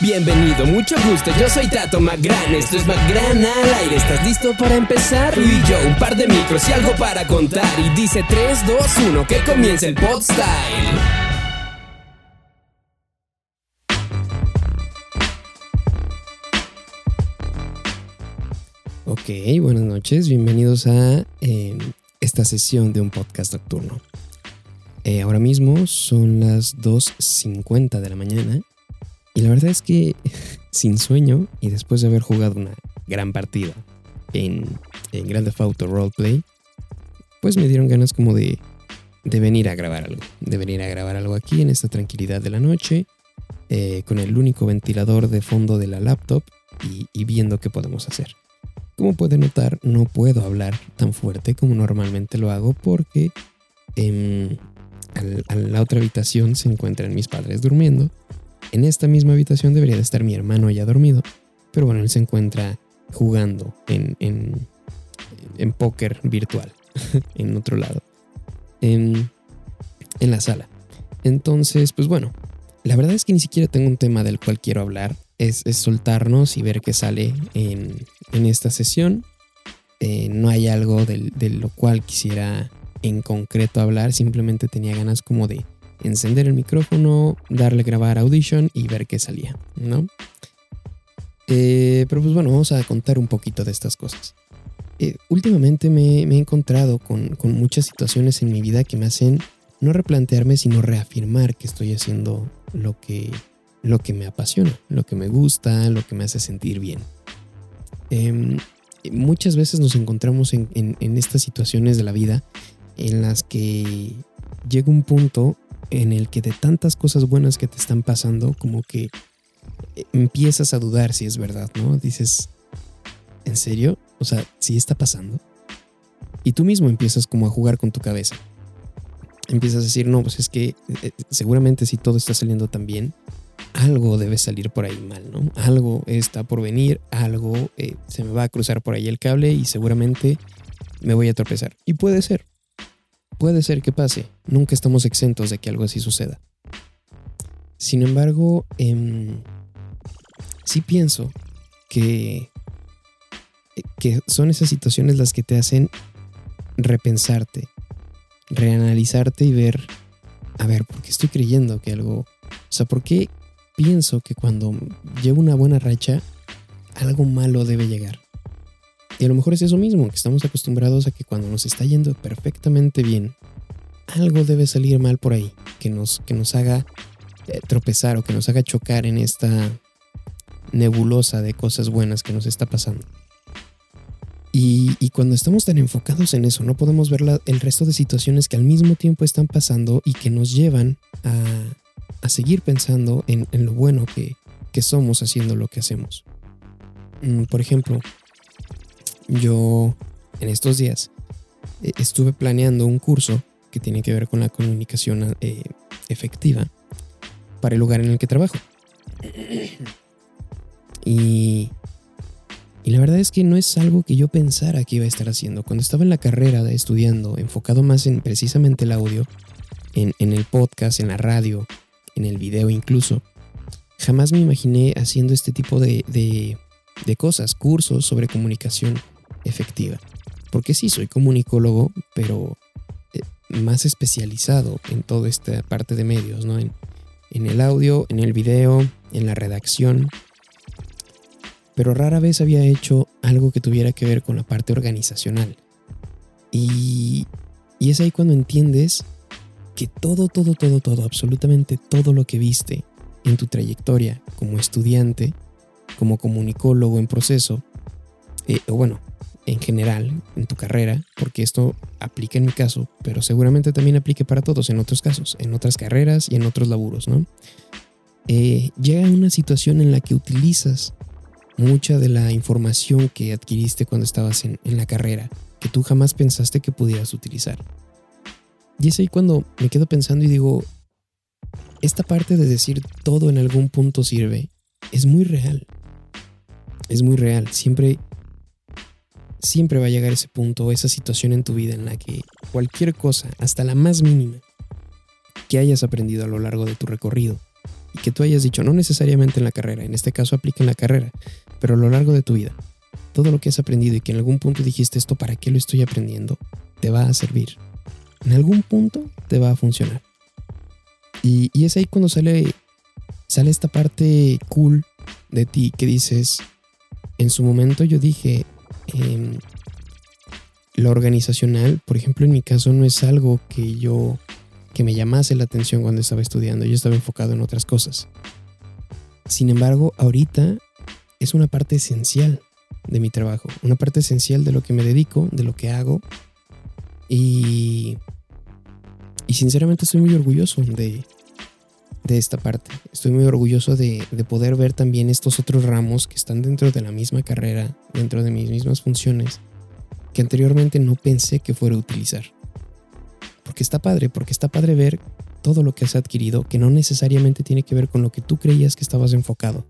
Bienvenido, mucho gusto, yo soy Tato Magran, esto es Magran al aire, ¿estás listo para empezar? Tú y yo, un par de micros y algo para contar, y dice 3, 2, 1, que comience el pod style. Ok, buenas noches, bienvenidos a eh, esta sesión de un podcast nocturno. Eh, ahora mismo son las 2.50 de la mañana y la verdad es que sin sueño y después de haber jugado una gran partida en, en Grand Theft Roleplay, pues me dieron ganas como de, de venir a grabar algo, de venir a grabar algo aquí en esta tranquilidad de la noche, eh, con el único ventilador de fondo de la laptop y, viendo qué podemos hacer. Como pueden notar, no puedo hablar tan fuerte como normalmente lo hago porque en la otra habitación se encuentran mis padres durmiendo. En esta misma habitación debería de estar mi hermano ya dormido, pero bueno, él se encuentra jugando en, en, en póker virtual, en otro lado, en, en la sala. Entonces, pues bueno, la verdad es que ni siquiera tengo un tema del cual quiero hablar. Es, soltarnos y ver qué sale en, en esta sesión. Eh, no hay algo de, de lo cual quisiera en concreto hablar, simplemente tenía ganas como de encender el micrófono, darle grabar Audition y ver qué salía, ¿no? Eh, pero pues bueno, vamos a contar un poquito de estas cosas. Eh, últimamente me, he encontrado con, muchas situaciones en mi vida que me hacen no replantearme, sino reafirmar que estoy haciendo lo que, lo que me apasiona, lo que me gusta, lo que me hace sentir bien. Eh, muchas veces nos encontramos en, en, en, estas situaciones de la vida en las que llega un punto en el que de tantas cosas buenas que te están pasando, como que empiezas a dudar si es verdad, ¿no? Dices, ¿en serio? O sea, ¿sí está pasando? Y tú mismo empiezas como a jugar con tu cabeza. Empiezas a decir, no, pues es que eh, seguramente si todo está saliendo tan bien, algo debe salir por ahí mal, ¿no? Algo está por venir, algo eh, se me va a cruzar por ahí el cable y seguramente me voy a tropezar. Y puede ser, Puede ser que pase, nunca estamos exentos de que algo así suceda. Sin embargo, eh, sí pienso que, que son esas situaciones las que te hacen repensarte, reanalizarte y ver, a ver, ¿por qué estoy creyendo que algo... O sea, ¿por qué pienso que cuando llevo una buena racha, algo malo debe llegar? Y a lo mejor es eso mismo, que estamos acostumbrados a que cuando nos está yendo perfectamente bien, algo debe salir mal por ahí, que nos, que nos haga eh, tropezar o que nos haga chocar en esta nebulosa de cosas buenas que nos está pasando. Y, cuando estamos tan enfocados en eso, no podemos ver el resto de situaciones que al mismo tiempo están pasando y que nos llevan a, a seguir pensando en, en lo bueno que, que somos haciendo lo que hacemos. Mm, por ejemplo, yo en estos días eh, estuve planeando un curso que tiene que ver con la comunicación eh, efectiva para el lugar en el que trabajo. Y, y, la verdad es que no es algo que yo pensara que iba a estar haciendo. Cuando estaba en la carrera estudiando, enfocado más en precisamente el audio, en, en el podcast, en la radio, en el video incluso, jamás me imaginé haciendo este tipo de, de, de cosas, cursos sobre comunicación efectiva. Porque sí, soy comunicólogo, pero eh, más especializado en toda esta parte de medios, ¿no? En, en el audio, en el video, en la redacción. Pero rara vez había hecho algo que tuviera que ver con la parte organizacional. Y, y es ahí cuando entiendes que todo, todo, todo, todo, absolutamente todo lo que viste en tu trayectoria como estudiante, como comunicólogo en proceso, eh, o bueno, en general en tu carrera, porque esto aplica en mi caso, pero seguramente también aplique para todos en otros casos, en otras carreras y en otros laburos, ¿no? Eh, llega una situación en la que utilizas mucha de la información que adquiriste cuando estabas en, en la carrera, que tú jamás pensaste que pudieras utilizar. Y es ahí cuando me quedo pensando y digo, esta parte de decir todo en algún punto sirve, es muy real. Es muy real. Siempre siempre va a llegar ese punto, esa situación en tu vida en la que cualquier cosa, hasta la más mínima, que hayas aprendido a lo largo de tu recorrido, y que tú hayas dicho, no necesariamente en la carrera, en este caso aplica en la carrera, pero a lo largo de tu vida, todo lo que has aprendido y que en algún punto dijiste esto, ¿para qué lo estoy aprendiendo? Te va a servir. En algún punto te va a funcionar. Y, es ahí cuando sale, sale esta parte cool de ti que dices, en su momento yo dije, eh, lo organizacional, por ejemplo, en mi caso no es algo que yo que me llamase la atención cuando estaba estudiando, yo estaba enfocado en otras cosas. Sin embargo, ahorita es una parte esencial de mi trabajo, una parte esencial de lo que me dedico, de lo que hago. Y, y sinceramente estoy muy orgulloso de, de esta parte. Estoy muy orgulloso de, de, poder ver también estos otros ramos que están dentro de la misma carrera, dentro de mis mismas funciones, que anteriormente no pensé que fuera a utilizar. Porque está padre, porque está padre ver todo lo que has adquirido que no necesariamente tiene que ver con lo que tú creías que estabas enfocado.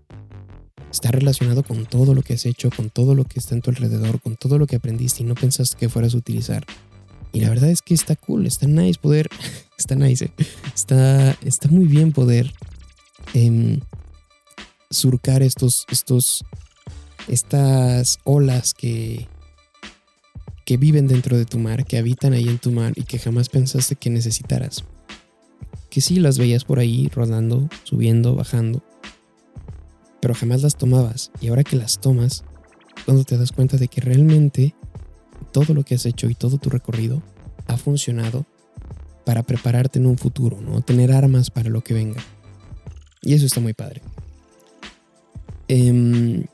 Está relacionado con todo lo que has hecho, con todo lo que está en tu alrededor, con todo lo que aprendiste y no pensaste que fueras a utilizar. Y la verdad es que está cool, está nice poder, está nice, eh, está, está muy bien poder em, surcar estos, estos, estas olas que, que viven dentro de tu mar, que habitan ahí en tu mar y que jamás pensaste que necesitaras. Que sí las veías por ahí rodando, subiendo, bajando, pero jamás las tomabas. Y ahora que las tomas, cuando te das cuenta de que realmente todo lo que has hecho y todo tu recorrido ha funcionado para prepararte en un futuro, ¿no? Tener armas para lo que venga. Y eso está muy padre. Eh,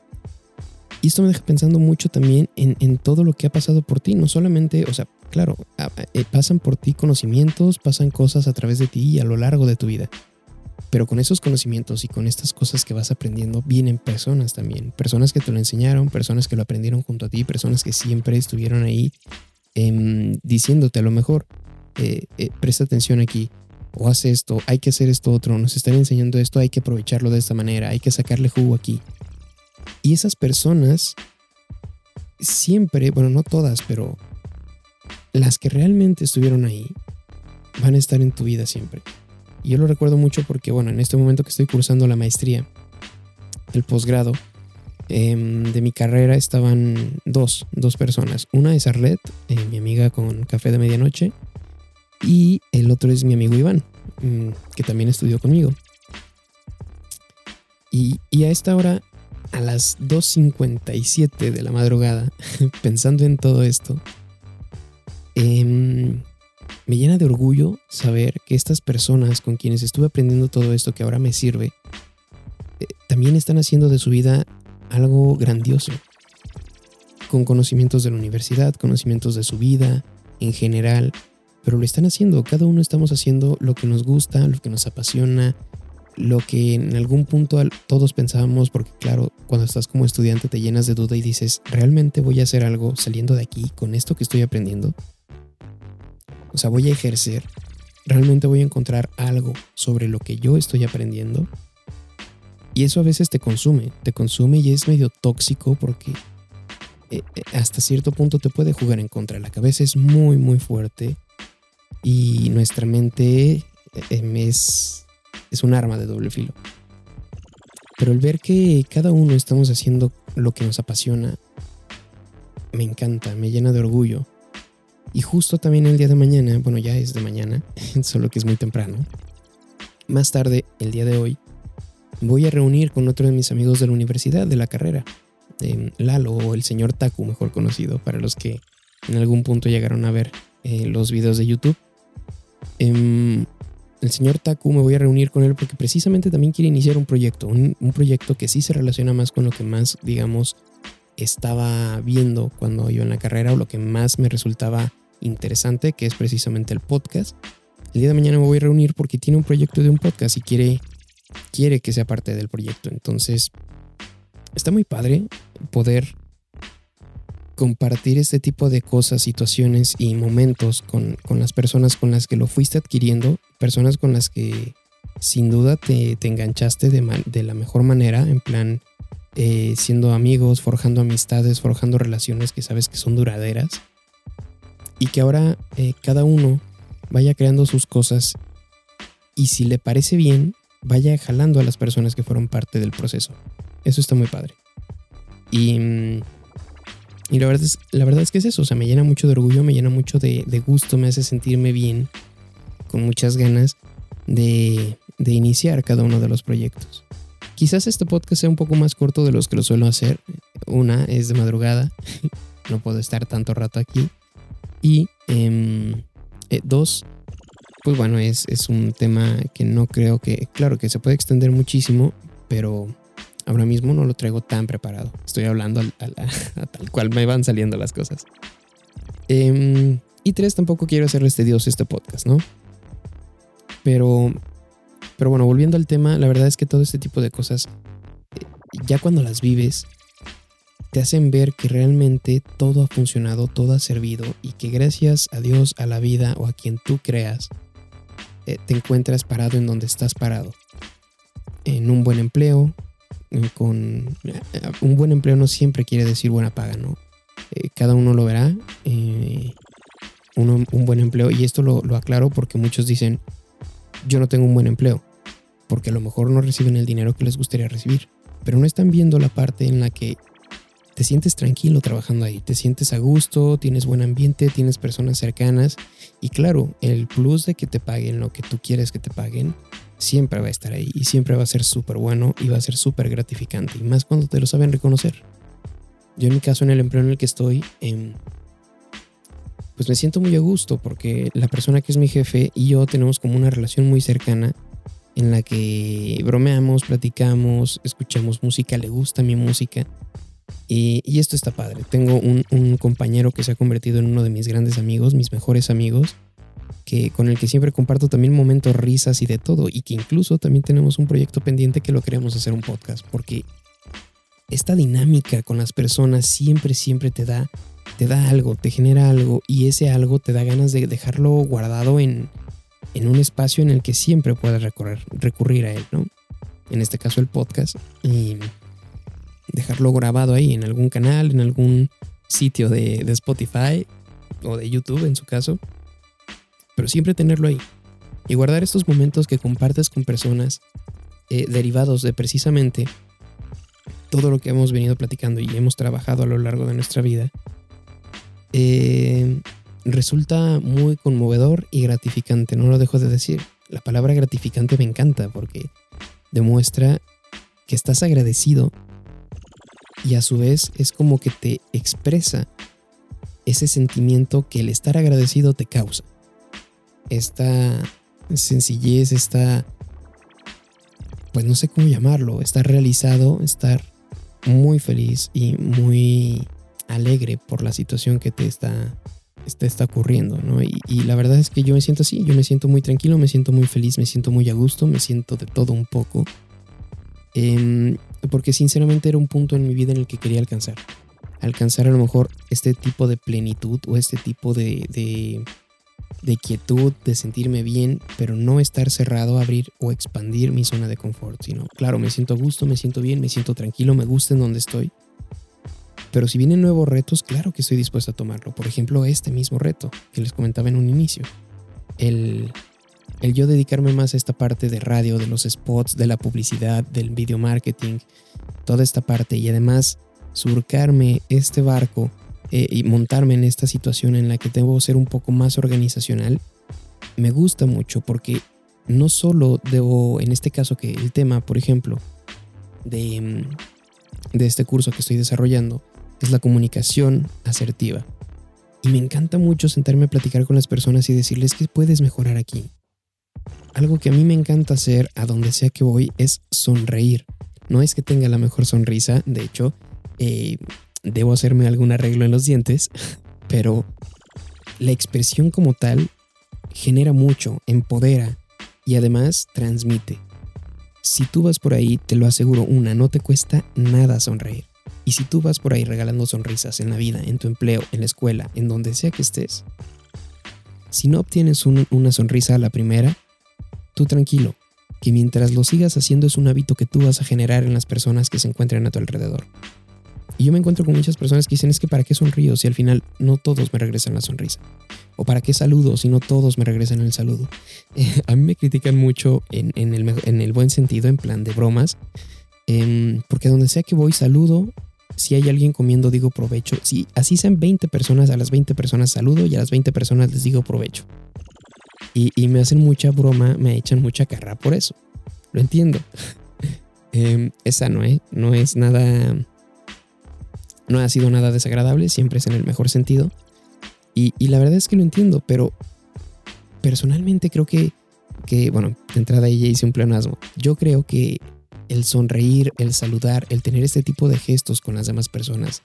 y esto me deja pensando mucho también en, todo lo que ha pasado por ti. No solamente, o sea, claro, eh, pasan por ti conocimientos, pasan cosas a través de ti y a lo largo de tu vida. Pero con esos conocimientos y con estas cosas que vas aprendiendo vienen personas también. Personas que te lo enseñaron, personas que lo aprendieron junto a ti, personas que siempre estuvieron ahí em, diciéndote a lo mejor, eh, eh, presta atención aquí, o haz esto, hay que hacer esto otro, nos están enseñando esto, hay que aprovecharlo de esta manera, hay que sacarle jugo aquí. Y esas personas siempre, bueno, no todas, pero las que realmente estuvieron ahí van a estar en tu vida siempre. Yo lo recuerdo mucho porque, bueno, en este momento que estoy cursando la maestría, el posgrado, em, de mi carrera estaban dos, dos personas. Una es Arlet, eh, mi amiga con café de medianoche, y el otro es mi amigo Iván, mm, que también estudió conmigo. Y, y a esta hora a las 2.57 de la madrugada, pensando en todo esto, em, me llena de orgullo saber que estas personas con quienes estuve aprendiendo todo esto que ahora me sirve, eh, también están haciendo de su vida algo grandioso, con conocimientos de la universidad, conocimientos de su vida en general, pero lo están haciendo, cada uno estamos haciendo lo que nos gusta, lo que nos apasiona, lo que en algún punto todos pensábamos, porque claro, cuando estás como estudiante te llenas de duda y dices, ¿realmente voy a hacer algo saliendo de aquí con esto que estoy aprendiendo? O sea, voy a ejercer, realmente voy a encontrar algo sobre lo que yo estoy aprendiendo. Y eso a veces te consume, te consume y es medio tóxico porque eh, eh, hasta cierto punto te puede jugar en contra. La cabeza es muy, muy fuerte y nuestra mente eh, es es un arma de doble filo. Pero el ver que cada uno estamos haciendo lo que nos apasiona, me encanta, me llena de orgullo. Y justo también el día de mañana, bueno ya es de mañana, solo que es muy temprano, más tarde, el día de hoy, voy a reunir con otro de mis amigos de la universidad, de la carrera, Lalo o el señor Taku, mejor conocido, para los que en algún punto llegaron a ver eh, los videos de YouTube. Em, el señor Taku me voy a reunir con él porque precisamente también quiere iniciar un proyecto, un, proyecto que sí se relaciona más con lo que más, digamos, estaba viendo cuando yo en la carrera o lo que más me resultaba interesante, que es precisamente el podcast. El día de mañana me voy a reunir porque tiene un proyecto de un podcast y quiere, quiere que sea parte del proyecto. Entonces, está muy padre poder compartir este tipo de cosas, situaciones y momentos con, las personas con las que lo fuiste adquiriendo, personas con las que sin duda te, enganchaste de, de, la mejor manera, en plan eh, siendo amigos, forjando amistades, forjando relaciones que sabes que son duraderas y que ahora eh, cada uno vaya creando sus cosas y si le parece bien, vaya jalando a las personas que fueron parte del proceso. Eso está muy padre. Y, mm, y la, verdad es, la verdad es que es eso, o sea, me llena mucho de orgullo, me llena mucho de, gusto, me hace sentirme bien, con muchas ganas de, de iniciar cada uno de los proyectos. Quizás este podcast sea un poco más corto de los que lo suelo hacer. Una es de madrugada, no puedo estar tanto rato aquí. Y em, eh, dos, pues bueno, es, es un tema que no creo que, claro que se puede extender muchísimo, pero ahora mismo no lo traigo tan preparado. Estoy hablando a, tal cual me van saliendo las cosas. Em, y tres, tampoco quiero hacerles tedioso este podcast, ¿no? Pero, pero bueno, volviendo al tema, la verdad es que todo este tipo de cosas, eh, ya cuando las vives, te hacen ver que realmente todo ha funcionado, todo ha servido y que gracias a Dios, a la vida o a quien tú creas, eh, te encuentras parado en donde estás parado. En un buen empleo, con eh, un buen empleo no siempre quiere decir buena paga, ¿no? Eh, cada uno lo verá. un buen empleo, y esto lo, lo aclaro porque muchos dicen, yo no tengo un buen empleo, porque a lo mejor no reciben el dinero que les gustaría recibir, pero no están viendo la parte en la que te sientes tranquilo trabajando ahí, te sientes a gusto, tienes buen ambiente, tienes personas cercanas y claro, el plus de que te paguen lo que tú quieres que te paguen siempre va a estar ahí y siempre va a ser súper bueno y va a ser súper gratificante y más cuando te lo saben reconocer. Yo en mi caso en el empleo en el que estoy, em, pues me siento muy a gusto porque la persona que es mi jefe y yo tenemos como una relación muy cercana en la que bromeamos, platicamos, escuchamos música, le gusta mi música y, esto está padre. Tengo un, compañero que se ha convertido en uno de mis grandes amigos, mis mejores amigos, que, con el que siempre comparto también momentos, risas y de todo. Y que incluso también tenemos un proyecto pendiente que lo queremos hacer un podcast. Porque esta dinámica con las personas siempre, siempre te da, te da algo, te genera algo. Y ese algo te da ganas de dejarlo guardado en, en un espacio en el que siempre puedas recorrer, recurrir a él, ¿no? En este caso el podcast. Y dejarlo grabado ahí en algún canal, en algún sitio de, Spotify o de YouTube en su caso. Pero siempre tenerlo ahí. Y guardar estos momentos que compartes con personas eh, derivados de precisamente todo lo que hemos venido platicando y hemos trabajado a lo largo de nuestra vida. Eh, resulta muy conmovedor y gratificante, no lo dejo de decir. La palabra gratificante me encanta porque demuestra que estás agradecido y a su vez es como que te expresa ese sentimiento que el estar agradecido te causa. Esta sencillez, esta, pues no sé cómo llamarlo, estar realizado, estar muy feliz y muy alegre por la situación que te está, está ocurriendo, ¿no? Y, la verdad es que yo me siento así, yo me siento muy tranquilo, me siento muy feliz, me siento muy a gusto, me siento de todo un poco. Eh, porque sinceramente era un punto en mi vida en el que quería alcanzar. Alcanzar a lo mejor este tipo de plenitud o este tipo de, de, de quietud, de sentirme bien, pero no estar cerrado a abrir o expandir mi zona de confort, sino, claro, me siento a gusto, me siento bien, me siento tranquilo, me gusta en donde estoy. Pero si vienen nuevos retos, claro que estoy dispuesto a tomarlo. Por ejemplo, este mismo reto que les comentaba en un inicio. El, el yo dedicarme más a esta parte de radio, de los spots, de la publicidad, del video marketing, toda esta parte y además surcarme este barco eh, y montarme en esta situación en la que debo ser un poco más organizacional, me gusta mucho porque no solo debo, en este caso que el tema, por ejemplo, de, mm, de este curso que estoy desarrollando, es la comunicación asertiva. Y me encanta mucho sentarme a platicar con las personas y decirles que puedes mejorar aquí, algo que a mí me encanta hacer a donde sea que voy es sonreír. No es que tenga la mejor sonrisa, de hecho, eh, debo hacerme algún arreglo en los dientes, pero la expresión como tal genera mucho, empodera y además transmite. Si tú vas por ahí, te lo aseguro, una, no te cuesta nada sonreír. Y si tú vas por ahí regalando sonrisas en la vida, en tu empleo, en la escuela, en donde sea que estés, si no obtienes una sonrisa a la primera, Tú tranquilo, que mientras lo sigas haciendo es un hábito que tú vas a generar en las personas que se encuentran a tu alrededor. Y yo me encuentro con muchas personas que dicen es que para qué sonrío si al final no todos me regresan la sonrisa. O para qué saludo si no todos me regresan el saludo. a mí me critican mucho en, el, en, el, buen sentido, en plan de bromas. Em, porque donde sea que voy saludo. Si hay alguien comiendo digo provecho. Si así sean 20 personas, a las 20 personas saludo y a las 20 personas les digo provecho. Y, me hacen mucha broma, me echan mucha carra por eso. Lo entiendo. eh, es sano, ¿eh? No es nada no ha sido nada desagradable, siempre es en el mejor sentido. Y, la verdad es que lo entiendo, pero personalmente creo que, que, bueno, de entrada ella hice un pleonasmo. Yo creo que el sonreír, el saludar, el tener este tipo de gestos con las demás personas,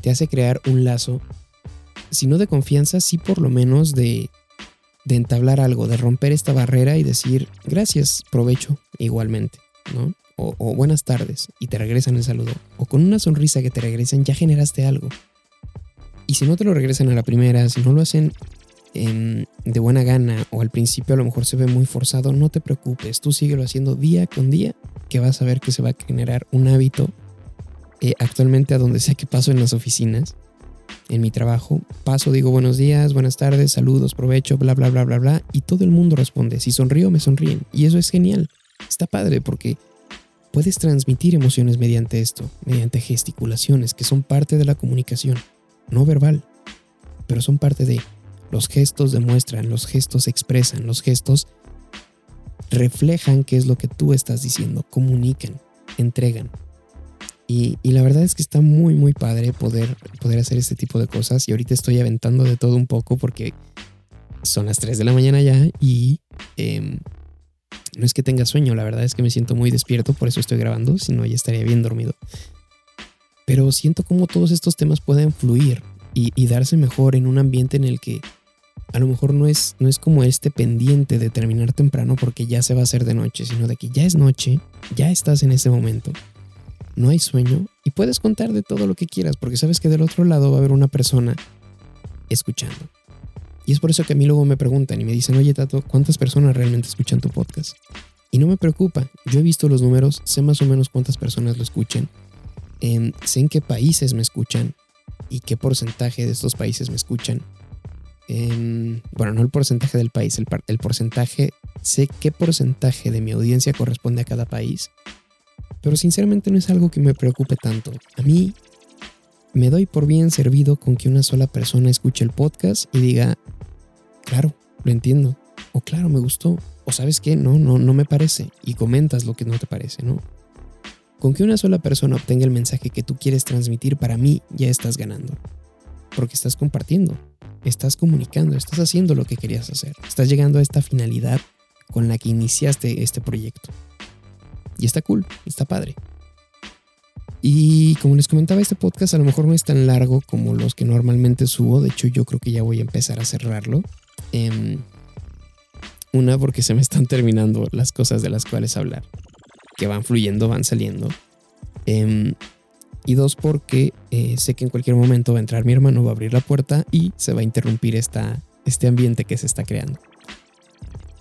te hace crear un lazo, si no de confianza, sí por lo menos de, de entablar algo, de romper esta barrera y decir gracias, provecho igualmente, ¿no? o, buenas tardes y te regresan el saludo, o con una sonrisa que te regresan, ya generaste algo. Y si no te lo regresan a la primera, si no lo hacen de buena gana o al principio a lo mejor se ve muy forzado, no te preocupes, tú síguelo haciendo día con día, que vas a ver que se va a generar un hábito. Eh, actualmente a donde sea que paso en las oficinas, en mi trabajo, paso, digo buenos días, buenas tardes, saludos, provecho, bla, bla, bla, bla, bla, y todo el mundo responde. Si sonrío, me sonríen. Y eso es genial. Está padre porque Puedes transmitir emociones mediante esto, mediante gesticulaciones que son parte de la comunicación, no verbal, pero son parte de los gestos demuestran, los gestos expresan, los gestos reflejan qué es lo que tú estás diciendo, comunican, entregan. Y, la verdad es que está muy, muy padre poder, poder hacer este tipo de cosas. Y ahorita estoy aventando de todo un poco porque son las 3 de la mañana ya y em, no es que tenga sueño, la verdad es que me siento muy despierto, por eso estoy grabando, si no ya estaría bien dormido. Pero siento como todos estos temas pueden fluir y, darse mejor en un ambiente en el que a lo mejor no es, no es como este pendiente de terminar temprano porque ya se va a hacer de noche, sino de que ya es noche, ya estás en ese momento, no hay sueño y puedes contar de todo lo que quieras porque sabes que del otro lado va a haber una persona escuchando. Y es por eso que a mí luego me preguntan y me dicen, oye Tato, ¿cuántas personas realmente escuchan tu podcast? Y no me preocupa, yo he visto los números, sé más o menos cuántas personas lo escuchan, sé en qué países me escuchan y qué porcentaje de estos países me escuchan. bueno, no el porcentaje del país, el, el porcentaje, sé qué porcentaje de mi audiencia corresponde a cada país, pero sinceramente no es algo que me preocupe tanto. A mí me doy por bien servido con que una sola persona escuche el podcast y diga, claro, lo entiendo. O claro, me gustó. O sabes qué, no, no, no me parece. Y comentas lo que no te parece, ¿no? Con que una sola persona obtenga el mensaje que tú quieres transmitir, para mí ya estás ganando. Porque estás compartiendo, estás comunicando, estás haciendo lo que querías hacer. Estás llegando a esta finalidad con la que iniciaste este proyecto. Y está cool, está padre. Y como les comentaba, este podcast a lo mejor no es tan largo como los que normalmente subo. De hecho, yo creo que ya voy a empezar a cerrarlo. Em, una, porque se me están terminando las cosas de las cuales hablar, que van fluyendo, van saliendo. Em, y dos, porque eh, sé que en cualquier momento va a entrar mi hermano, va a abrir la puerta y se va a interrumpir esta, este ambiente que se está creando.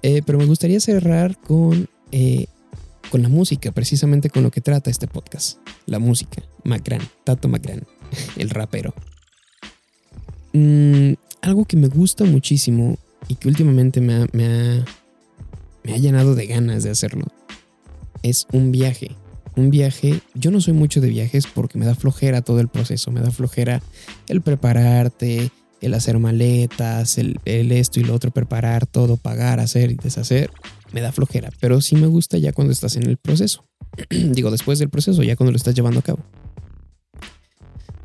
Eh, pero me gustaría cerrar con, eh, con la música, precisamente con lo que trata este podcast. La música. Macran, Tato Macran, el rapero. Mm, algo que me gusta muchísimo y que últimamente me ha, me, ha, me ha llenado de ganas de hacerlo es un viaje. Un viaje, yo no soy mucho de viajes porque me da flojera todo el proceso, me da flojera el prepararte, el hacer maletas, el, el, esto y lo otro, preparar todo, pagar, hacer y deshacer, me da flojera, pero sí me gusta ya cuando estás en el proceso. Digo, después del proceso, ya cuando lo estás llevando a cabo.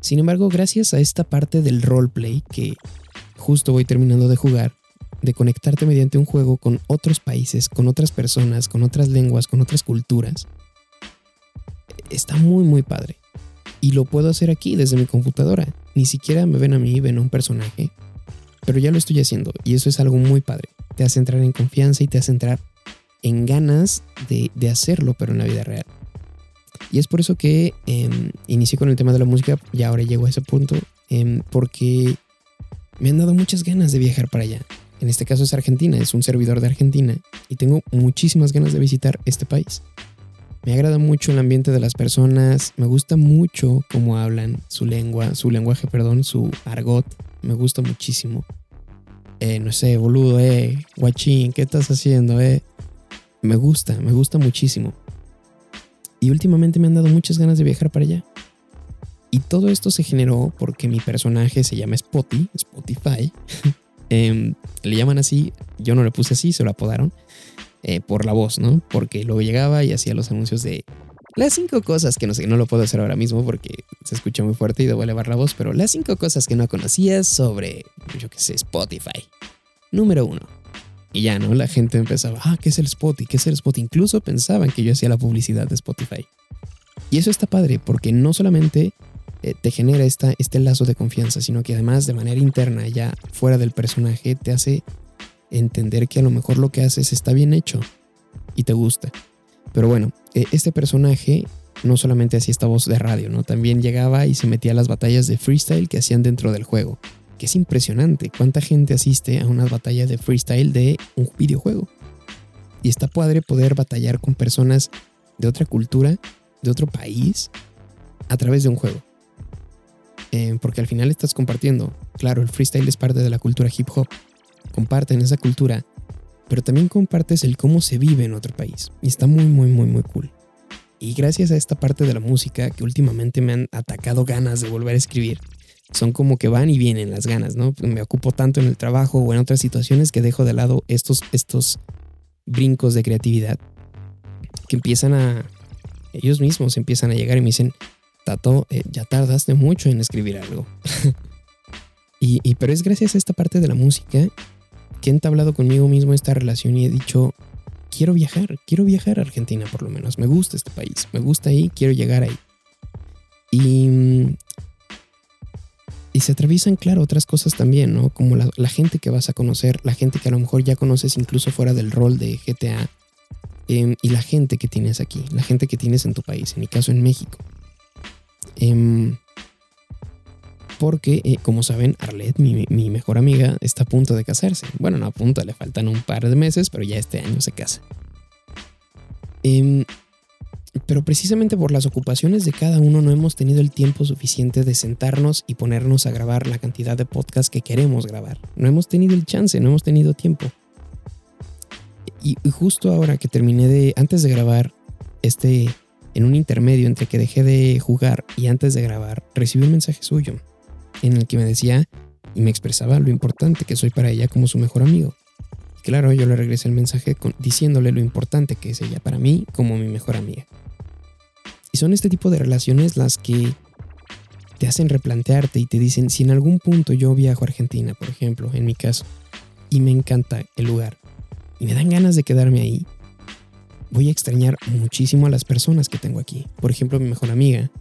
Sin embargo, gracias a esta parte del roleplay que justo voy terminando de jugar, de conectarte mediante un juego con otros países, con otras personas, con otras lenguas, con otras culturas, está muy muy padre. Y lo puedo hacer aquí desde mi computadora. Ni siquiera me ven a mí, ven a un personaje. Pero ya lo estoy haciendo y eso es algo muy padre. Te hace entrar en confianza y te hace entrar en ganas de, hacerlo, pero en la vida real. Y es por eso que em, inicié con el tema de la música y ahora llego a ese punto, em, porque me han dado muchas ganas de viajar para allá. En este caso es Argentina, es un servidor de Argentina y tengo muchísimas ganas de visitar este país. Me agrada mucho el ambiente de las personas, me gusta mucho cómo hablan, su lengua, su lenguaje, perdón, su argot, me gusta muchísimo. Eh, no sé, boludo, eh, guachín, ¿qué estás haciendo, eh? Me gusta, me gusta muchísimo. Y últimamente me han dado muchas ganas de viajar para allá. Y todo esto se generó porque mi personaje se llama Spotty, Spotify. Em, le llaman así, yo no le puse así, se lo apodaron eh, por la voz, ¿no? Porque luego llegaba y hacía los anuncios de las cinco cosas que no sé, no lo puedo hacer ahora mismo porque se escucha muy fuerte y debo elevar la voz, pero las cinco cosas que no conocías sobre, yo qué sé, Spotify. Número uno. Y ya, ¿no? La gente empezaba, ah, ¿qué es el Spotify? ¿Qué es el Spotify? Incluso pensaban que yo hacía la publicidad de Spotify. Y eso está padre porque no solamente eh, te genera esta, este lazo de confianza, sino que además de manera interna, ya fuera del personaje, te hace entender que a lo mejor lo que haces está bien hecho y te gusta. Pero bueno, eh, este personaje no solamente hacía esta voz de radio, ¿no? También llegaba y se metía a las batallas de freestyle que hacían dentro del juego. Que es impresionante cuánta gente asiste a una batalla de freestyle de un videojuego. Y está padre poder batallar con personas de otra cultura, de otro país, a través de un juego. Eh, porque al final estás compartiendo. Claro, el freestyle es parte de la cultura hip hop. Comparten esa cultura, pero también compartes el cómo se vive en otro país. Y está muy, muy, muy, muy cool. Y gracias a esta parte de la música que últimamente me han atacado ganas de volver a escribir, son como que van y vienen las ganas, ¿no? Me ocupo tanto en el trabajo o en otras situaciones que dejo de lado estos, estos brincos de creatividad que empiezan a, ellos mismos empiezan a llegar y me dicen, Tato, eh, ya tardaste mucho en escribir algo. y, pero es gracias a esta parte de la música que he entablado conmigo mismo esta relación y he dicho, quiero viajar, quiero viajar a Argentina por lo menos, me gusta este país, me gusta ahí, quiero llegar ahí. Y, y se atraviesan, claro, otras cosas también, ¿no? Como la, gente que vas a conocer, la gente que a lo mejor ya conoces incluso fuera del rol de GTA, em, y la gente que tienes aquí, la gente que tienes en tu país, en mi caso en México. Em, porque, eh, como saben, Arlette, mi, mejor amiga, está a punto de casarse. Bueno, no a punto, le faltan un par de meses, pero ya este año se casa. Pero precisamente por las ocupaciones de cada uno no hemos tenido el tiempo suficiente de sentarnos y ponernos a grabar la cantidad de podcasts que queremos grabar. No hemos tenido el chance, no hemos tenido tiempo. Y justo ahora que terminé de, antes de grabar este en un intermedio entre que dejé de jugar y antes de grabar, recibí un mensaje suyo en el que me decía y me expresaba lo importante que soy para ella como su mejor amigo. Claro, yo le regresé el mensaje diciéndole lo importante que es ella para mí como mi mejor amiga. Y son este tipo de relaciones las que te hacen replantearte y te dicen, si en algún punto yo viajo a Argentina, por ejemplo, en mi caso, y me encanta el lugar, y me dan ganas de quedarme ahí, voy a extrañar muchísimo a las personas que tengo aquí. Por ejemplo, mi mejor amiga.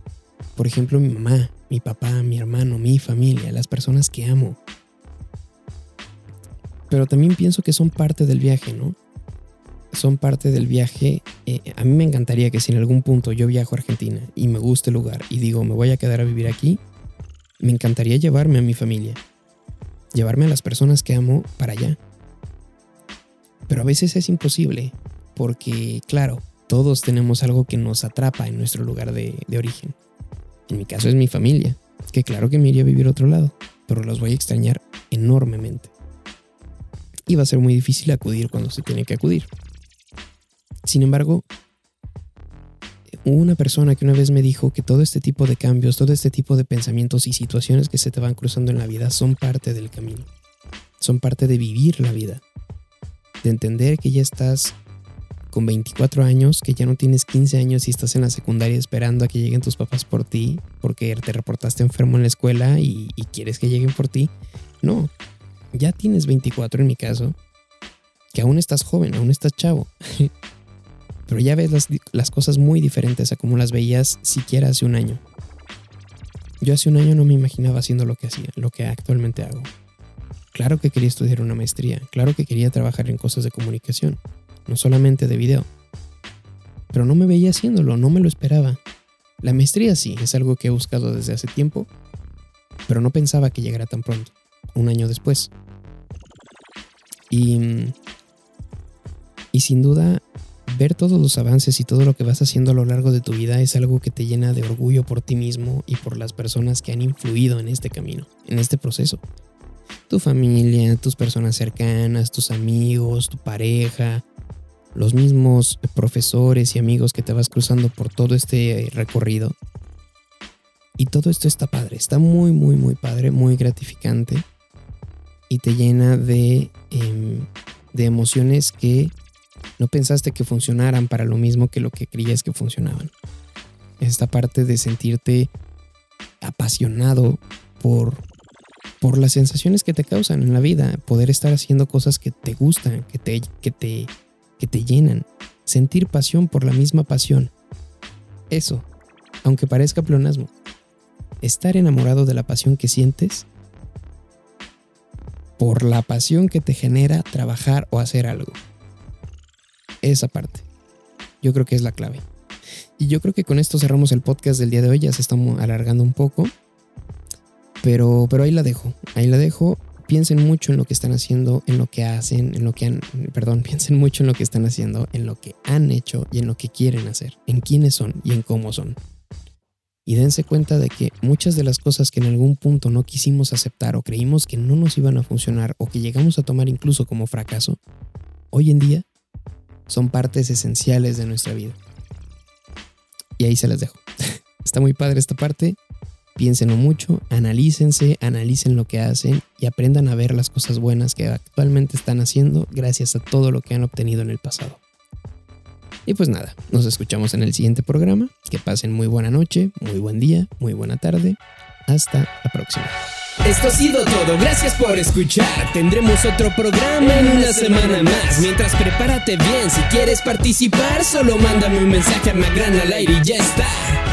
Por ejemplo, mi mamá, mi papá, mi hermano, mi familia, las personas que amo. Pero también pienso que son parte del viaje, ¿no? Son parte del viaje. Eh, a mí me encantaría que si en algún punto yo viajo a Argentina y me gusta el lugar y digo, me voy a quedar a vivir aquí, me encantaría llevarme a mi familia. Llevarme a las personas que amo para allá. Pero a veces es imposible porque, claro, todos tenemos algo que nos atrapa en nuestro lugar de, origen. En mi caso es mi familia, que claro que me iría a vivir a otro lado, pero los voy a extrañar enormemente. Y va a ser muy difícil acudir cuando se tiene que acudir. Sin embargo, una persona que una vez me dijo que todo este tipo de cambios, todo este tipo de pensamientos y situaciones que se te van cruzando en la vida son parte del camino. Son parte de vivir la vida. De entender que ya estás con 24 años, que ya no tienes 15 años y estás en la secundaria esperando a que lleguen tus papás por ti, porque te reportaste enfermo en la escuela y, quieres que lleguen por ti. No, ya tienes 24 en mi caso, que aún estás joven, aún estás chavo. Pero ya ves las, cosas muy diferentes a como las veías siquiera hace un año. Yo hace un año no me imaginaba haciendo lo que hacía, lo que actualmente hago. Claro que quería estudiar una maestría, claro que quería trabajar en cosas de comunicación, no solamente de video. Pero no me veía haciéndolo, no me lo esperaba. La maestría sí, es algo que he buscado desde hace tiempo, pero no pensaba que llegara tan pronto, un año después. Y, y sin duda ver todos los avances y todo lo que vas haciendo a lo largo de tu vida es algo que te llena de orgullo por ti mismo y por las personas que han influido en este camino, en este proceso. Tu familia, tus personas cercanas, tus amigos, tu pareja, los mismos profesores y amigos que te vas cruzando por todo este recorrido. Y todo esto está padre, está muy, muy, muy padre, muy gratificante y te llena de, em, de emociones que no pensaste que funcionaran para lo mismo que lo que creías que funcionaban. Esta parte de sentirte apasionado por, por las sensaciones que te causan en la vida, poder estar haciendo cosas que te gustan, que te, que te, que te llenan, sentir pasión por la misma pasión. Eso, aunque parezca pleonasmo, estar enamorado de la pasión que sientes por la pasión que te genera trabajar o hacer algo. Esa parte. Yo creo que es la clave. Y yo creo que con esto cerramos el podcast del día de hoy. Ya se estamos alargando un poco. Pero, pero ahí la dejo. Ahí la dejo. Piensen mucho en lo que están haciendo, en lo que hacen, en lo que han. Perdón, piensen mucho en lo que están haciendo, en lo que han hecho y en lo que quieren hacer, en quiénes son y en cómo son y dense cuenta de que muchas de las cosas que en algún punto no quisimos aceptar o creímos que no nos iban a funcionar o que llegamos a tomar incluso como fracaso, hoy en día son partes esenciales de nuestra vida. Y ahí se las dejo. Está muy padre esta parte. Piénsenlo mucho, analícense, analicen lo que hacen y aprendan a ver las cosas buenas que actualmente están haciendo gracias a todo lo que han obtenido en el pasado. Y pues nada, nos escuchamos en el siguiente programa. Que pasen muy buena noche, muy buen día, muy buena tarde. Hasta la próxima. Esto ha sido todo, gracias por escuchar. Tendremos otro programa en una semana más. Mientras prepárate bien, si quieres participar, solo mándame un mensaje a Magrana al aire y ya está.